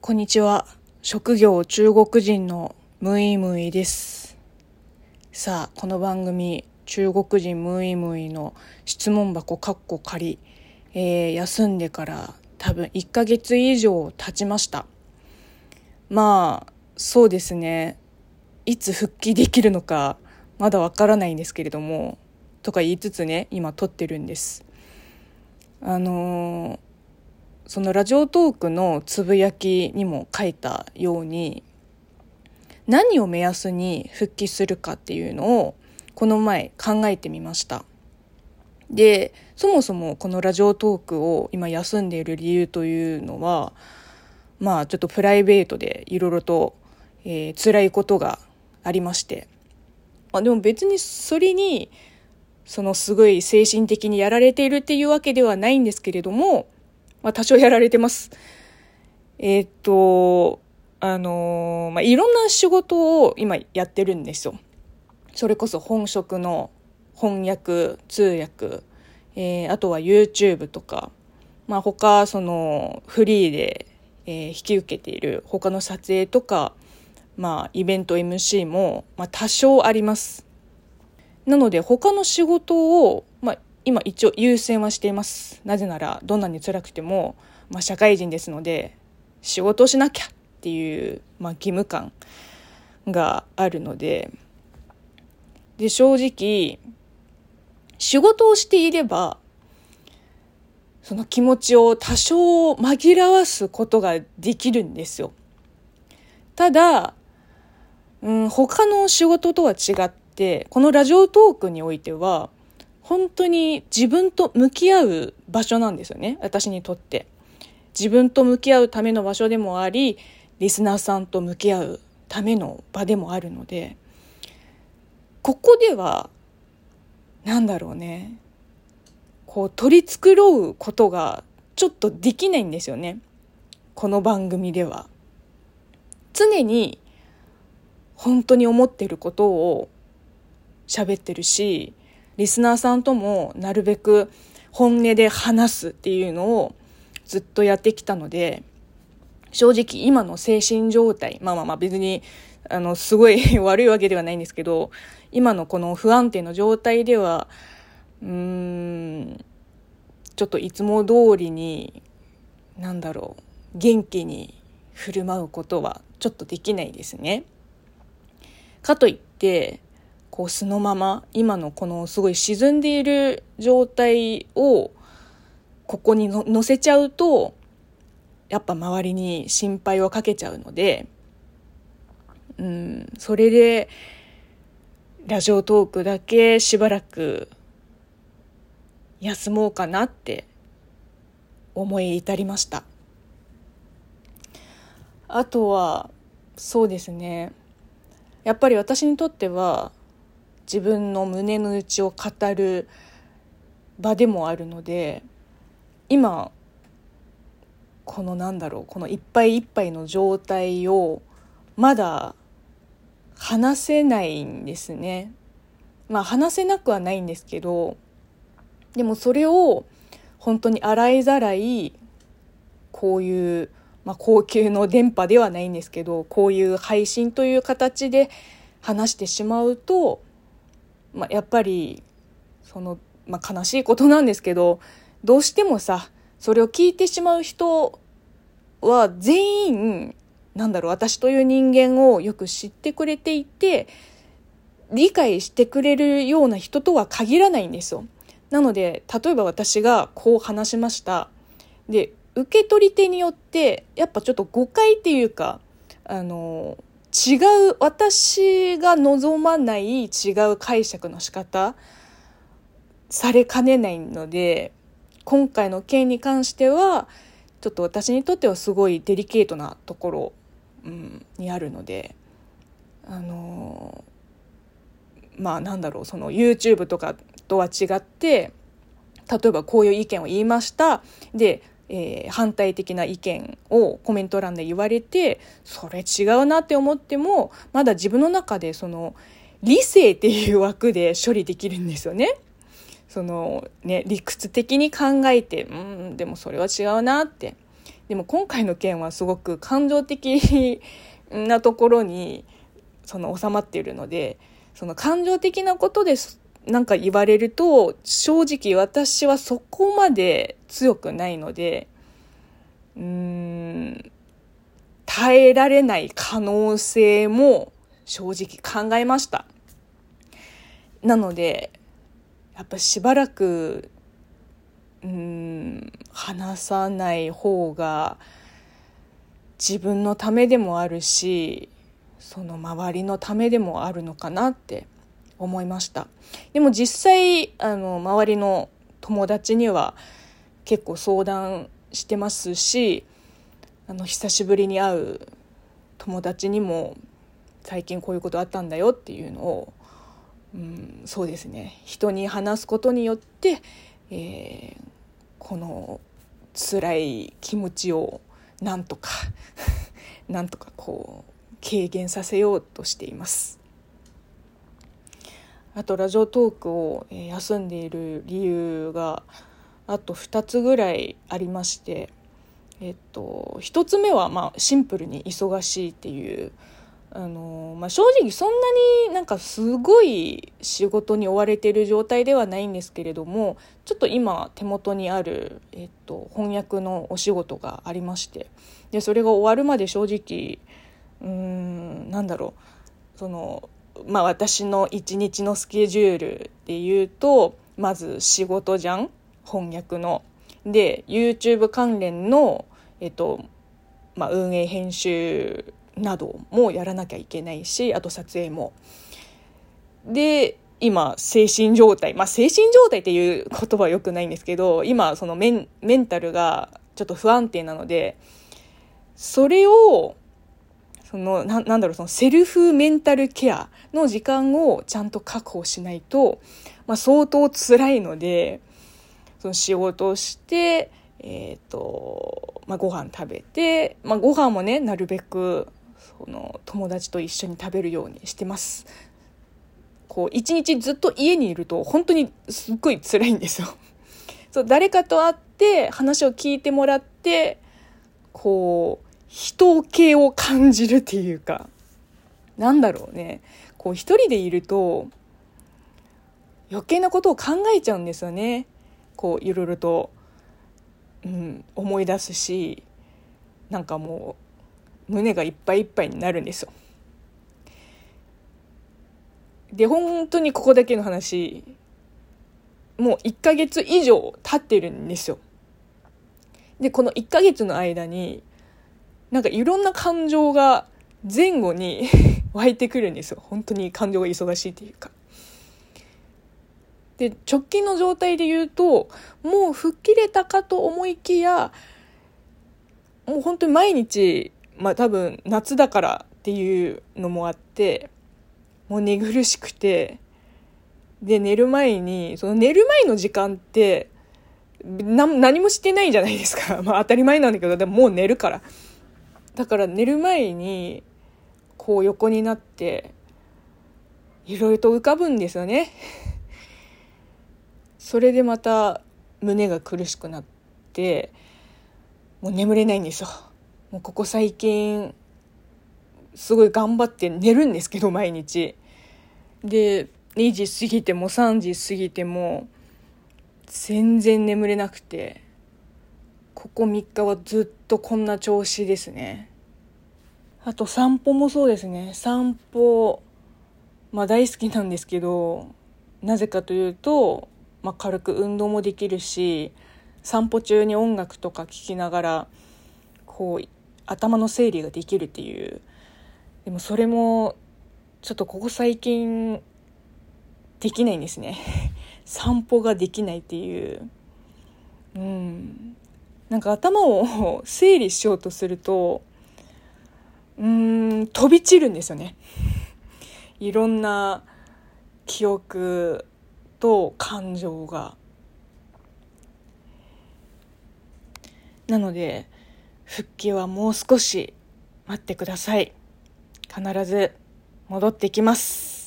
こんにちは。職業中国人のムイムイです。さあ、この番組、中国人ムイムイの質問箱カッコ仮、え休んでから多分1ヶ月以上経ちました。まあ、そうですね。いつ復帰できるのか、まだわからないんですけれども、とか言いつつね、今撮ってるんです。あのーそのラジオトークのつぶやきにも書いたように何を目安に復帰するかっていうのをこの前考えてみました。でそもそもこのラジオトークを今休んでいる理由というのはまあちょっとプライベートでいろいろと、えー辛いことがありまして、あ、でも別にそれにそのすごい精神的にやられているっていうわけではないんですけれどもまあ、多少やられてます。えーっと、あのーまあ、いろんな仕事を今やってるんですよ。それこそ本職の翻訳、通訳、えーあとは YouTube とか、まあ、他、その、フリーで、えー引き受けている他の撮影とか、まあ、イベント MC も、まあ、多少あります。なので他の仕事を、今一応優先はしています。なぜならどんなに辛くても、まあ、社会人ですので仕事をしなきゃっていう、まあ、義務感があるので。で正直仕事をしていればその気持ちを多少紛らわすことができるんですよ。ただうん、他の仕事とは違ってこのラジオトークにおいては本当に自分と向き合う場所なんですよね。私にとって。自分と向き合うための場所でもありリスナーさんと向き合うための場でもあるので。ここではなんだろうね。こう取り繕うことがちょっとできないんですよね。この番組では。常に本当に思ってることを喋ってるしリスナーさんともなるべく本音で話すっていうのをずっとやってきたので正直今の精神状態まあまあまあ別にあのすごい 悪いわけではないんですけど今のこの不安定の状態ではうーんちょっといつも通りになんだろう元気に振る舞うことはちょっとできないですね。かといってこう素のまま今のこのすごい沈んでいる状態をここにの乗せちゃうとやっぱ周りに心配をかけちゃうのでうんそれでラジオトークだけしばらく休もうかなって思い至りました。あとはそうですね。やっぱり私にとっては自分の胸の内を語る場でもあるので今このなんだろうこのいっぱいいっぱいの状態をまだ話せないんですね。まあ話せなくはないんですけどでもそれを本当に洗いざらいこういう、まあ、高級の電波ではないんですけどこういう配信という形で話してしまうと、まあ、やっぱりその、まあ、悲しいことなんですけどどうしてもさそれを聞いてしまう人は全員なんだろう私という人間をよく知ってくれていて理解してくれるような人とは限らないんですよ。なので例えば私がこう話しましたで受け取り手によってやっぱちょっと誤解っていうかあの違う私が望まない違う解釈の仕方されかねないので今回の件に関してはちょっと私にとってはすごいデリケートなところ、うん、にあるのであのまあなんだろうその YouTube とかとは違って例えばこういう意見を言いました。で、えー反対的な意見をコメント欄で言われてそれ違うなって思ってもまだ自分の中でその理性っていう枠で処理できるんですよね。そのね理屈的に考えてうんでもそれは違うなってでも今回の件はすごく感情的なところにその収まっているのでその感情的なことでなんか言われると正直私はそこまで強くないのでうーん耐えられない可能性も正直考えました。なのでやっぱしばらくうん話さない方が自分のためでもあるしその周りのためでもあるのかなって思いましたでも実際あの周りの友達には結構相談してますしあの久しぶりに会う友達にも最近こういうことあったんだよっていうのを、うん、そうですね人に話すことによって、えー、この辛い気持ちをなんとか なんとかこう軽減させようとしています。あとラジオトークを休んでいる理由があと2つぐらいありまして、えっと、1つ目はまあシンプルに忙しいっていうあの、まあ、正直そんなになんかすごい仕事に追われてる状態ではないんですけれどもちょっと今手元にある、えっと、翻訳のお仕事がありましてでそれが終わるまで正直うんなんだろうそのまあ私の一日のスケジュールで言うとまず仕事じゃん翻訳の。で YouTube 関連の、えっとまあ、運営編集などもやらなきゃいけないしあと撮影も。で今精神状態まあ精神状態っていう言葉はよくないんですけど今そのメンメンタルがちょっと不安定なのでそれをそのななんだろうそのセルフメンタルケアの時間をちゃんと確保しないと、まあ、相当辛いのでその仕事をしてえっ、ー、と、まあ、ご飯食べて、まあ、ご飯もねなるべくその友達と一緒に食べるようにしてます。こう一日ずっと家にいると本当にすっごい辛いんですよ。そう誰かと会って話を聞いてもらってこう人気を感じるっていうか、なんだろうね。こう一人でいると、余計なことを考えちゃうんですよね。こういろいろと、うん、思い出すし、なんかもう胸がいっぱいいっぱいになるんですよ。で、本当にここだけの話、もう1ヶ月以上経ってるんですよ。で、この1ヶ月の間に、なんかいろんな感情が前後に 湧いてくるんですよ本当に感情が忙しいっていうか。で直近の状態で言うともう吹っ切れたかと思いきやもう本当に毎日まあ多分夏だからっていうのもあってもう寝苦しくてで寝る前にその寝る前の時間って何もしてないじゃないですか まあ当たり前なんだけどでももう寝るから。だから寝る前にこう横になっていろいろと浮かぶんですよね。それでまた胸が苦しくなってもう眠れないんですよ。もうここ最近すごい頑張って寝るんですけど毎日。で2時過ぎても3時過ぎても全然眠れなくてここ3日はずっとこんな調子ですね。あと散歩もそうですね。散歩、まあ大好きなんですけど、なぜかというと、まあ軽く運動もできるし、散歩中に音楽とか聴きながら、こう、頭の整理ができるっていう。でもそれも、ちょっとここ最近、できないんですね。散歩ができないっていう。うん。なんか頭を整理しようとするとうん飛び散るんですよね。いろんな記憶と感情が。なので復帰はもう少し待ってください。必ず戻ってきます。